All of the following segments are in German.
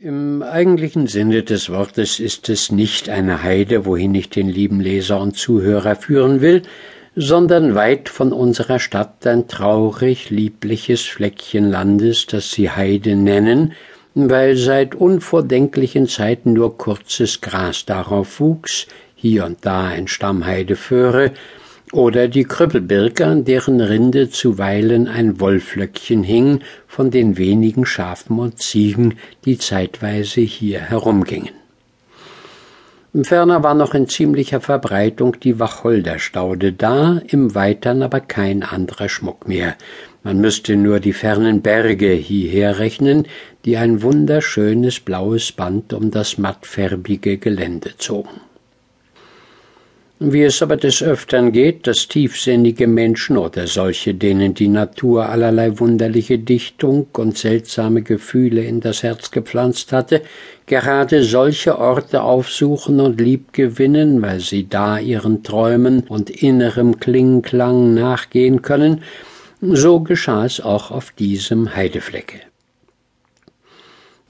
Im eigentlichen Sinne des Wortes ist es nicht eine Heide, wohin ich den lieben Leser und Zuhörer führen will, sondern weit von unserer Stadt ein traurig liebliches Fleckchen Landes, das sie Heide nennen, weil seit unvordenklichen Zeiten nur kurzes Gras darauf wuchs, hier und da ein Stamm Heideföhre, oder die Krüppelbirke, an deren Rinde zuweilen ein Wollflöckchen hing von den wenigen Schafen und Ziegen, die zeitweise hier herumgingen. Ferner war noch in ziemlicher Verbreitung die Wacholderstaude da, im Weitern aber kein anderer Schmuck mehr. Man müsste nur die fernen Berge hierher rechnen, die ein wunderschönes blaues Band um das mattfärbige Gelände zogen. Wie es aber des Öftern geht, dass tiefsinnige Menschen oder solche, denen die Natur allerlei wunderliche Dichtung und seltsame Gefühle in das Herz gepflanzt hatte, gerade solche Orte aufsuchen und liebgewinnen, weil sie da ihren Träumen und innerem Klingklang nachgehen können, so geschah es auch auf diesem Heideflecke.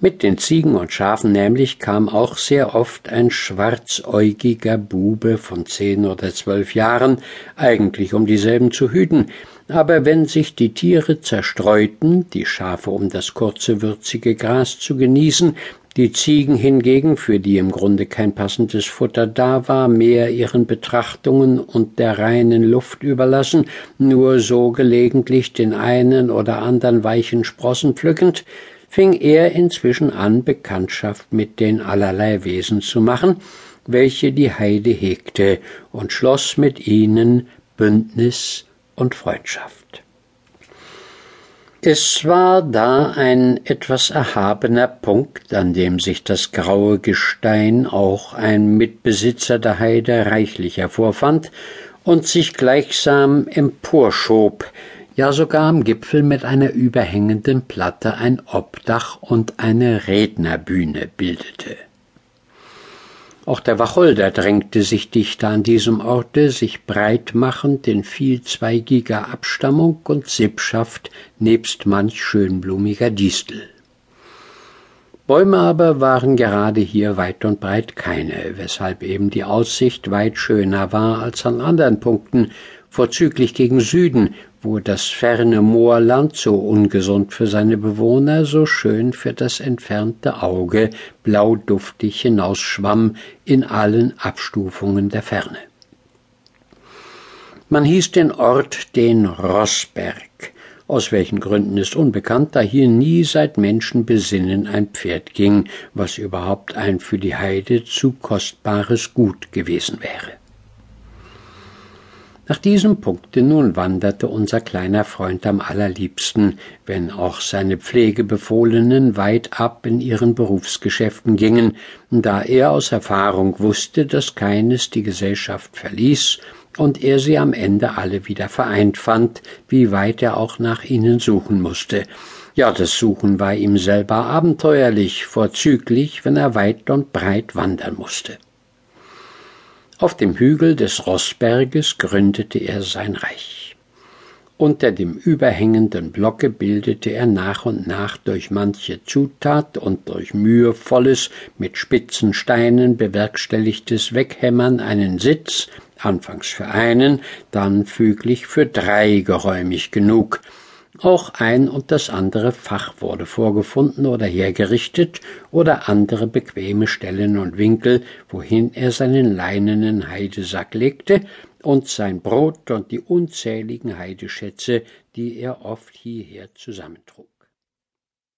Mit den Ziegen und Schafen nämlich kam auch sehr oft ein schwarzäugiger Bube von zehn oder zwölf Jahren, eigentlich um dieselben zu hüten, aber wenn sich die Tiere zerstreuten, die Schafe um das kurze würzige Gras zu genießen, die Ziegen hingegen, für die im Grunde kein passendes Futter da war, mehr ihren Betrachtungen und der reinen Luft überlassen, nur so gelegentlich den einen oder andern weichen Sprossen pflückend, fing er inzwischen an, Bekanntschaft mit den allerlei Wesen zu machen, welche die Heide hegte, und schloss mit ihnen Bündnis und Freundschaft. Es war da ein etwas erhabener Punkt, an dem sich das graue Gestein auch ein Mitbesitzer der Heide reichlich hervorfand und sich gleichsam emporschob, ja sogar am Gipfel mit einer überhängenden Platte ein Obdach und eine Rednerbühne bildete. Auch der Wacholder drängte sich dichter an diesem Orte, sich breit machend in vielzweigiger Abstammung und Sippschaft nebst manch schönblumiger Distel. Bäume aber waren gerade hier weit und breit keine, weshalb eben die Aussicht weit schöner war als an anderen Punkten, vorzüglich gegen Süden, wo das ferne Moorland so ungesund für seine Bewohner, so schön für das entfernte Auge blauduftig hinausschwamm in allen Abstufungen der Ferne. Man hieß den Ort den Rossberg, aus welchen Gründen ist unbekannt, da hier nie seit Menschenbesinnen ein Pferd ging, was überhaupt ein für die Heide zu kostbares Gut gewesen wäre. Nach diesem Punkte nun wanderte unser kleiner Freund am allerliebsten, wenn auch seine Pflegebefohlenen weit ab in ihren Berufsgeschäften gingen, da er aus Erfahrung wusste, dass keines die Gesellschaft verließ und er sie am Ende alle wieder vereint fand, wie weit er auch nach ihnen suchen musste. Ja, das Suchen war ihm selber abenteuerlich, vorzüglich, wenn er weit und breit wandern musste. Auf dem Hügel des Rossberges gründete er sein Reich. Unter dem überhängenden Blocke bildete er nach und nach durch manche Zutat und durch mühevolles, mit spitzen Steinen bewerkstelligtes Weghämmern einen Sitz, anfangs für einen, dann füglich für drei geräumig genug, auch ein und das andere Fach wurde vorgefunden oder hergerichtet oder andere bequeme Stellen und Winkel, wohin er seinen leinenen Heidesack legte und sein Brot und die unzähligen Heideschätze, die er oft hierher zusammentrug.